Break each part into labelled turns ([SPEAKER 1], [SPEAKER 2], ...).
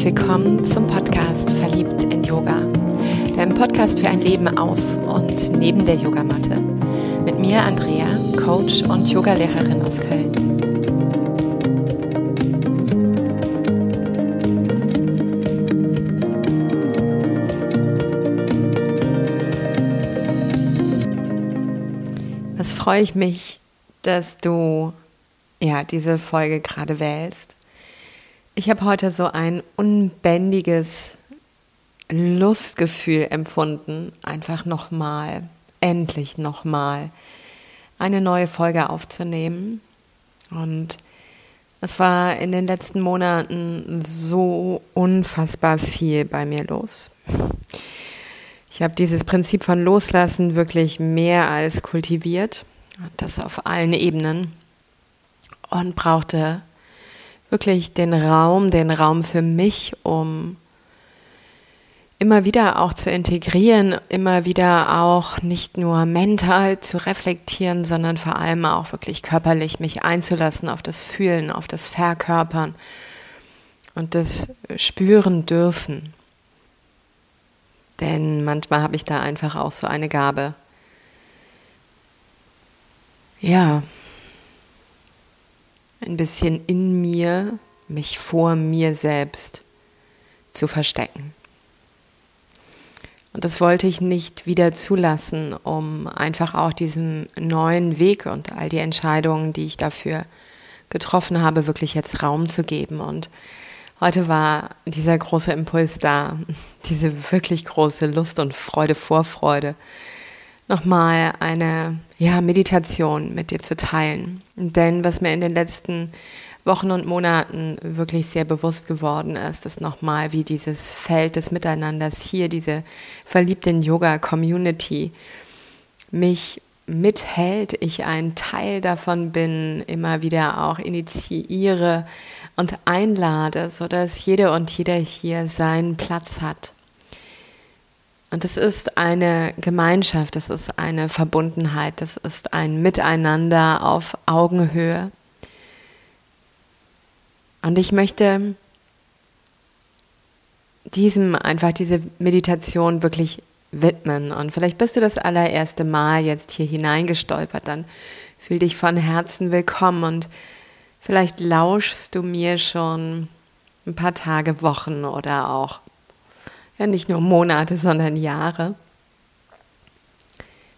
[SPEAKER 1] herzlich willkommen zum Podcast Verliebt in Yoga, deinem Podcast für ein Leben auf und neben der Yogamatte. Mit mir Andrea, Coach und Yogalehrerin aus Köln. Was freue ich mich, dass du ja diese Folge gerade wählst ich habe heute so ein unbändiges Lustgefühl empfunden, einfach nochmal, endlich nochmal eine neue Folge aufzunehmen. Und es war in den letzten Monaten so unfassbar viel bei mir los. Ich habe dieses Prinzip von Loslassen wirklich mehr als kultiviert, das auf allen Ebenen und brauchte wirklich den Raum, den Raum für mich, um immer wieder auch zu integrieren, immer wieder auch nicht nur mental zu reflektieren, sondern vor allem auch wirklich körperlich mich einzulassen auf das Fühlen, auf das Verkörpern und das Spüren dürfen. Denn manchmal habe ich da einfach auch so eine Gabe. Ja, ein bisschen in mir, mich vor mir selbst zu verstecken. Und das wollte ich nicht wieder zulassen, um einfach auch diesem neuen Weg und all die Entscheidungen, die ich dafür getroffen habe, wirklich jetzt Raum zu geben. Und heute war dieser große Impuls da, diese wirklich große Lust und Freude, Vorfreude, nochmal eine ja, Meditation mit dir zu teilen. Denn was mir in den letzten Wochen und Monaten wirklich sehr bewusst geworden ist, ist nochmal, wie dieses Feld des Miteinanders hier, diese verliebten Yoga-Community, mich mithält, ich ein Teil davon bin, immer wieder auch initiiere und einlade, sodass jede und jeder hier seinen Platz hat. Und es ist eine Gemeinschaft, es ist eine Verbundenheit, es ist ein Miteinander auf Augenhöhe. Und ich möchte diesem einfach diese Meditation wirklich widmen. Und vielleicht bist du das allererste Mal jetzt hier hineingestolpert, dann fühl dich von Herzen willkommen und vielleicht lauschst du mir schon ein paar Tage, Wochen oder auch ja nicht nur Monate, sondern Jahre,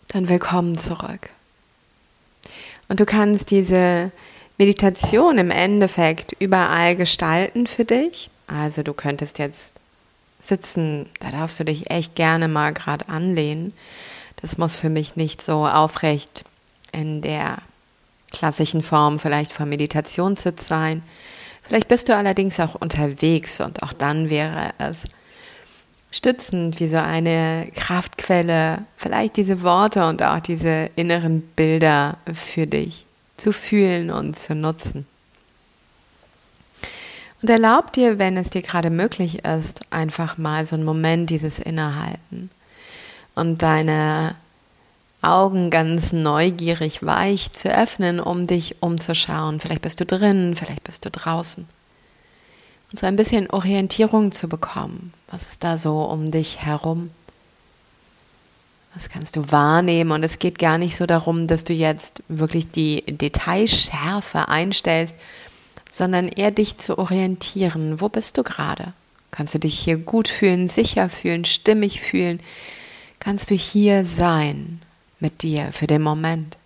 [SPEAKER 1] dann willkommen zurück. Und du kannst diese Meditation im Endeffekt überall gestalten für dich. Also du könntest jetzt sitzen, da darfst du dich echt gerne mal gerade anlehnen. Das muss für mich nicht so aufrecht in der klassischen Form vielleicht vom Meditationssitz sein. Vielleicht bist du allerdings auch unterwegs und auch dann wäre es stützend, wie so eine Kraftquelle, vielleicht diese Worte und auch diese inneren Bilder für dich zu fühlen und zu nutzen. Und erlaub dir, wenn es dir gerade möglich ist, einfach mal so einen Moment dieses Innehalten und deine Augen ganz neugierig weich zu öffnen, um dich umzuschauen. Vielleicht bist du drin, vielleicht bist du draußen und so ein bisschen Orientierung zu bekommen. Was ist da so um dich herum? Was kannst du wahrnehmen? Und es geht gar nicht so darum, dass du jetzt wirklich die Detailschärfe einstellst, sondern eher dich zu orientieren. Wo bist du gerade? Kannst du dich hier gut fühlen, sicher fühlen, stimmig fühlen? Kannst du hier sein mit dir für den Moment?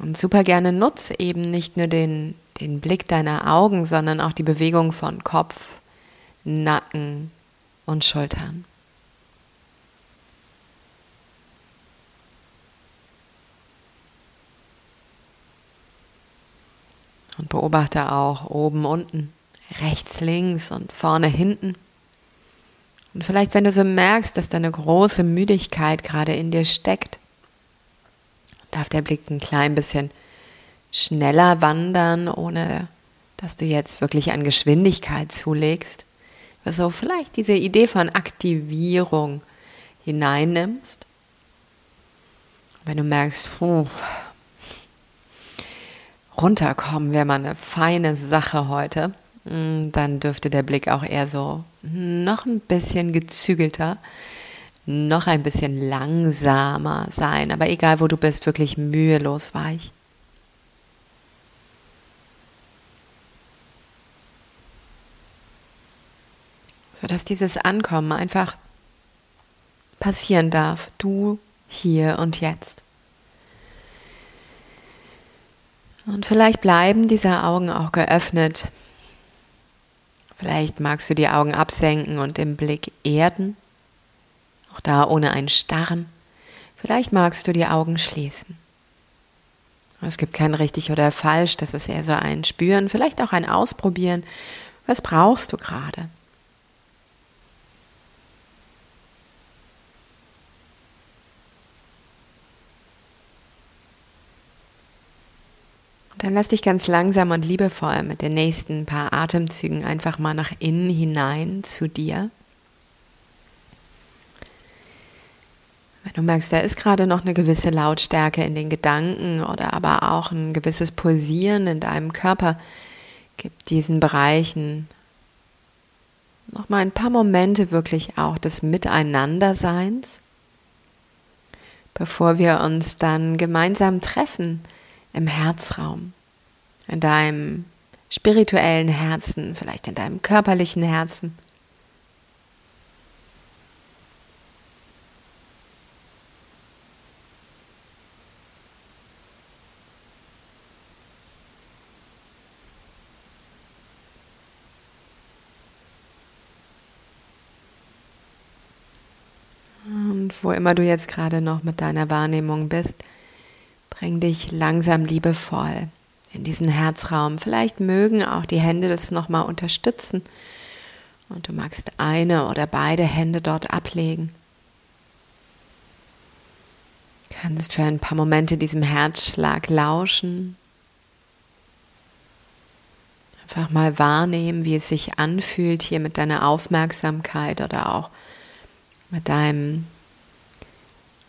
[SPEAKER 1] Und super gerne nutz eben nicht nur den den Blick deiner Augen, sondern auch die Bewegung von Kopf, Nacken und Schultern. Und beobachte auch oben, unten, rechts, links und vorne, hinten. Und vielleicht, wenn du so merkst, dass da eine große Müdigkeit gerade in dir steckt, darf der Blick ein klein bisschen schneller wandern, ohne dass du jetzt wirklich an Geschwindigkeit zulegst. Also vielleicht diese Idee von Aktivierung hineinnimmst. Wenn du merkst, puh, runterkommen wäre mal eine feine Sache heute, hm, dann dürfte der Blick auch eher so noch ein bisschen gezügelter, noch ein bisschen langsamer sein. Aber egal, wo du bist, wirklich mühelos weich. Sodass dieses Ankommen einfach passieren darf. Du hier und jetzt. Und vielleicht bleiben diese Augen auch geöffnet. Vielleicht magst du die Augen absenken und den Blick erden. Auch da ohne ein Starren. Vielleicht magst du die Augen schließen. Es gibt kein richtig oder falsch, das ist eher so ein Spüren, vielleicht auch ein Ausprobieren. Was brauchst du gerade? Dann lass dich ganz langsam und liebevoll mit den nächsten paar Atemzügen einfach mal nach innen hinein zu dir. Wenn du merkst, da ist gerade noch eine gewisse Lautstärke in den Gedanken oder aber auch ein gewisses Pulsieren in deinem Körper, gib diesen Bereichen noch mal ein paar Momente wirklich auch des Miteinanderseins, bevor wir uns dann gemeinsam treffen im Herzraum, in deinem spirituellen Herzen, vielleicht in deinem körperlichen Herzen. Und wo immer du jetzt gerade noch mit deiner Wahrnehmung bist, Bring dich langsam liebevoll in diesen Herzraum. Vielleicht mögen auch die Hände das nochmal unterstützen und du magst eine oder beide Hände dort ablegen. Kannst für ein paar Momente diesem Herzschlag lauschen. Einfach mal wahrnehmen, wie es sich anfühlt hier mit deiner Aufmerksamkeit oder auch mit deinem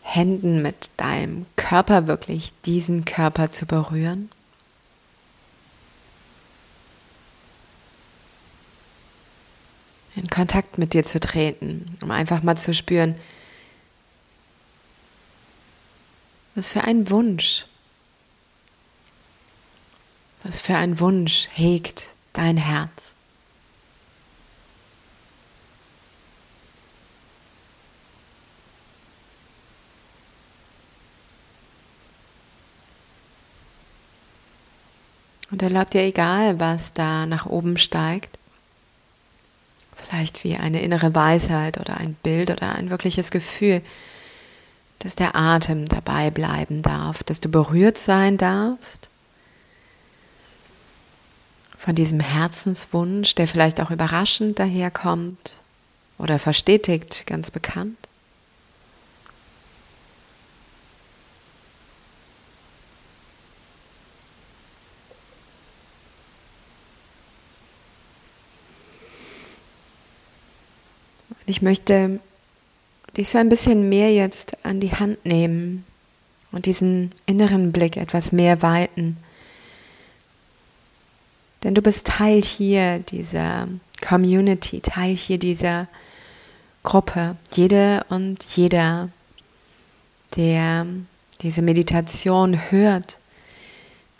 [SPEAKER 1] Händen, mit deinem Körper wirklich diesen Körper zu berühren. In Kontakt mit dir zu treten, um einfach mal zu spüren, was für ein Wunsch, was für ein Wunsch hegt dein Herz. Und erlaubt dir, egal was da nach oben steigt, vielleicht wie eine innere Weisheit oder ein Bild oder ein wirkliches Gefühl, dass der Atem dabei bleiben darf, dass du berührt sein darfst von diesem Herzenswunsch, der vielleicht auch überraschend daherkommt oder verstetigt, ganz bekannt. Ich möchte dich so ein bisschen mehr jetzt an die Hand nehmen und diesen inneren Blick etwas mehr weiten. Denn du bist Teil hier dieser Community, Teil hier dieser Gruppe. Jede und jeder, der diese Meditation hört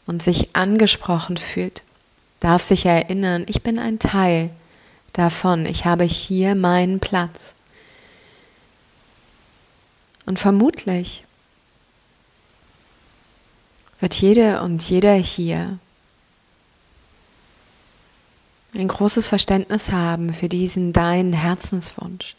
[SPEAKER 1] und sich angesprochen fühlt, darf sich erinnern, ich bin ein Teil davon, ich habe hier meinen Platz. Und vermutlich wird jede und jeder hier ein großes Verständnis haben für diesen deinen Herzenswunsch.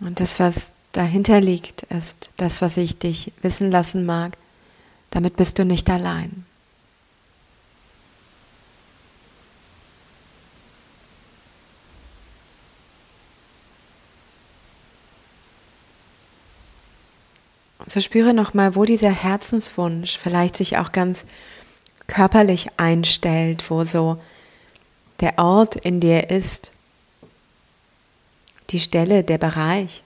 [SPEAKER 1] Und das, was dahinter liegt, ist das, was ich dich wissen lassen mag. Damit bist du nicht allein. So spüre nochmal, wo dieser Herzenswunsch vielleicht sich auch ganz körperlich einstellt, wo so der Ort in dir ist, die Stelle, der Bereich,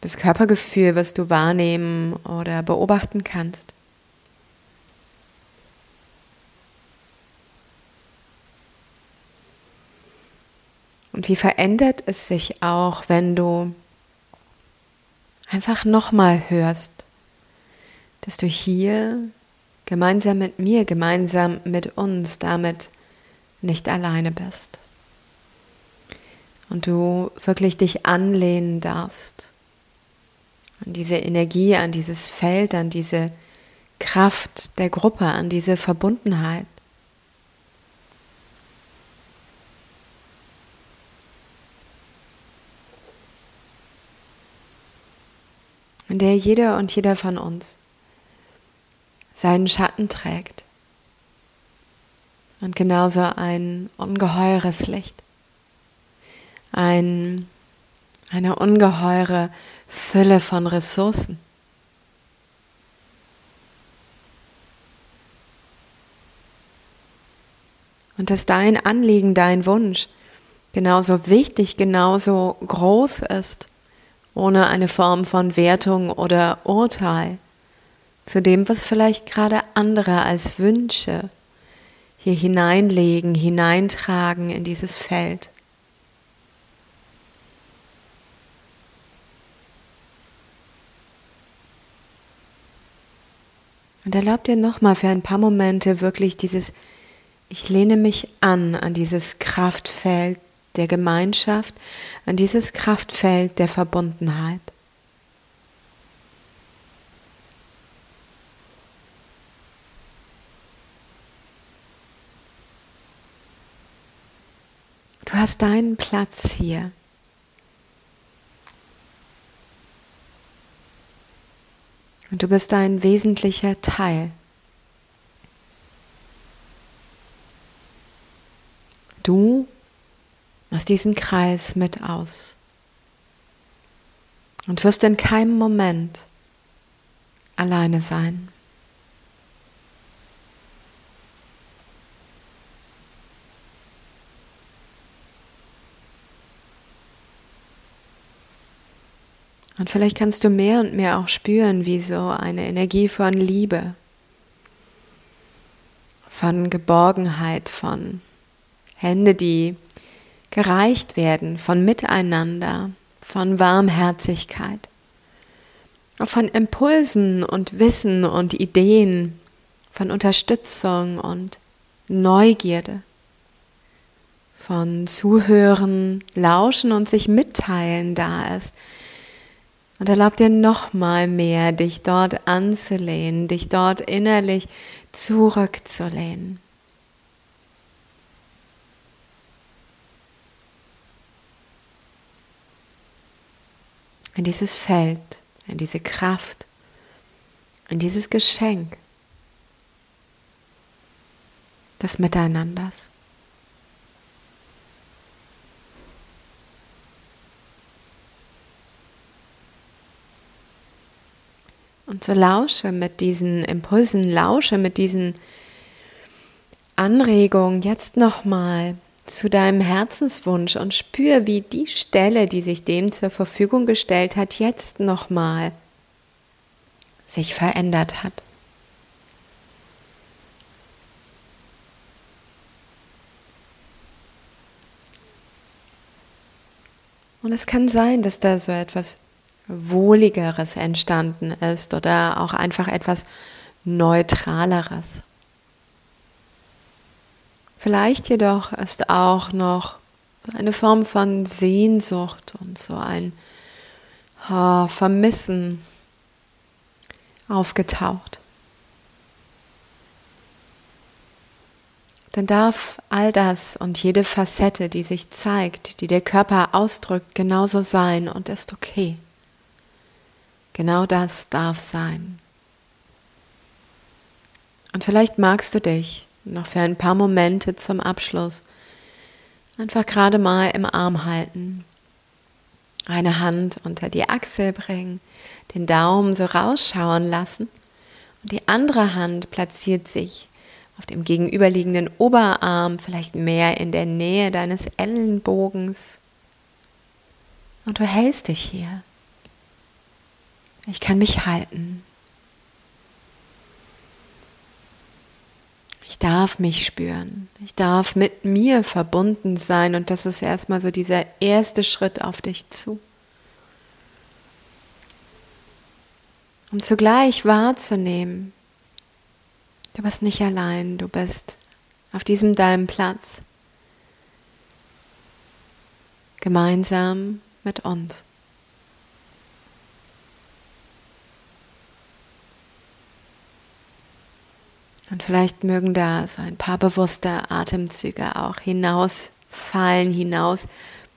[SPEAKER 1] das Körpergefühl, was du wahrnehmen oder beobachten kannst. Und wie verändert es sich auch, wenn du einfach nochmal hörst, dass du hier gemeinsam mit mir, gemeinsam mit uns damit nicht alleine bist. Und du wirklich dich anlehnen darfst an diese Energie, an dieses Feld, an diese Kraft der Gruppe, an diese Verbundenheit. in der jeder und jeder von uns seinen Schatten trägt und genauso ein ungeheures Licht, ein, eine ungeheure Fülle von Ressourcen. Und dass dein Anliegen, dein Wunsch genauso wichtig, genauso groß ist, ohne eine Form von Wertung oder Urteil zu dem, was vielleicht gerade andere als Wünsche hier hineinlegen, hineintragen in dieses Feld. Und erlaub dir nochmal für ein paar Momente wirklich dieses, ich lehne mich an, an dieses Kraftfeld der Gemeinschaft, an dieses Kraftfeld der Verbundenheit. Du hast deinen Platz hier. Und du bist ein wesentlicher Teil. Du machst diesen Kreis mit aus und wirst in keinem Moment alleine sein. Und vielleicht kannst du mehr und mehr auch spüren, wie so eine Energie von Liebe, von Geborgenheit, von Hände, die gereicht werden, von Miteinander, von Warmherzigkeit, von Impulsen und Wissen und Ideen, von Unterstützung und Neugierde, von Zuhören, Lauschen und sich mitteilen da ist, und erlaub dir nochmal mehr, dich dort anzulehnen, dich dort innerlich zurückzulehnen. In dieses Feld, in diese Kraft, in dieses Geschenk des Miteinanders. Und so lausche mit diesen Impulsen, lausche mit diesen Anregungen jetzt nochmal zu deinem Herzenswunsch und spür, wie die Stelle, die sich dem zur Verfügung gestellt hat, jetzt nochmal sich verändert hat. Und es kann sein, dass da so etwas Wohligeres entstanden ist oder auch einfach etwas Neutraleres. Vielleicht jedoch ist auch noch so eine Form von Sehnsucht und so ein oh, Vermissen aufgetaucht. Dann darf all das und jede Facette, die sich zeigt, die der Körper ausdrückt, genauso sein und ist okay. Genau das darf sein. Und vielleicht magst du dich noch für ein paar Momente zum Abschluss einfach gerade mal im Arm halten. Eine Hand unter die Achsel bringen, den Daumen so rausschauen lassen und die andere Hand platziert sich auf dem gegenüberliegenden Oberarm, vielleicht mehr in der Nähe deines Ellenbogens. Und du hältst dich hier Ich kann mich halten. Ich darf mich spüren. Ich darf mit mir verbunden sein. Und das ist erstmal so dieser erste Schritt auf dich zu. Um zugleich wahrzunehmen, du bist nicht allein, du bist auf diesem deinem Platz. Gemeinsam mit uns. Und vielleicht mögen da so ein paar bewusste Atemzüge auch hinausfallen, hinaus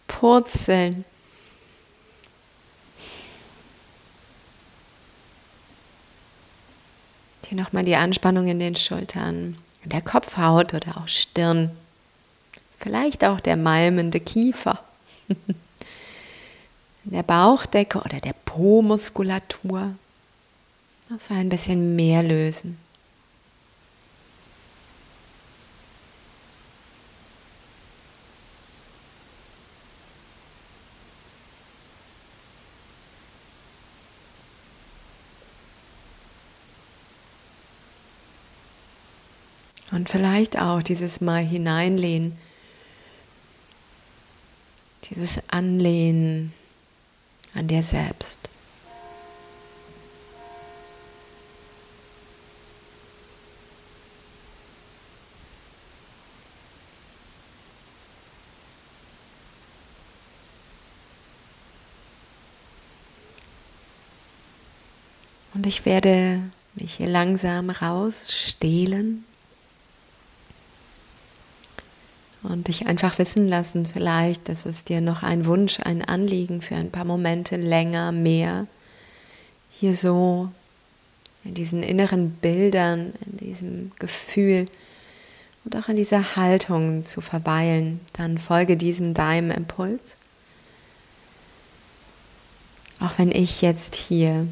[SPEAKER 1] purzeln. Hier nochmal die Anspannung in den Schultern, der Kopfhaut oder auch Stirn. Vielleicht auch der malmende Kiefer. der Bauchdecke oder der Po-Muskulatur. Also ein bisschen mehr lösen. Und vielleicht auch dieses Mal hineinlehnen, dieses Anlehnen an dir selbst. Und ich werde mich hier langsam rausstehlen und dich einfach wissen lassen, vielleicht, dass es dir noch ein Wunsch, ein Anliegen für ein paar Momente länger, mehr hier so in diesen inneren Bildern, in diesem Gefühl und auch in dieser Haltung zu verweilen, dann folge diesem deinem Impuls. Auch wenn ich jetzt hier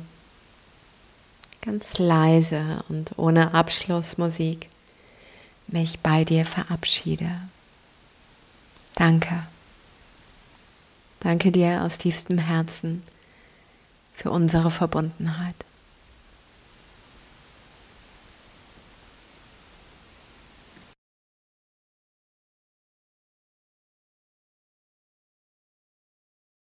[SPEAKER 1] ganz leise und ohne Abschlussmusik mich bei dir verabschiede. Danke. Danke dir aus tiefstem Herzen für unsere Verbundenheit.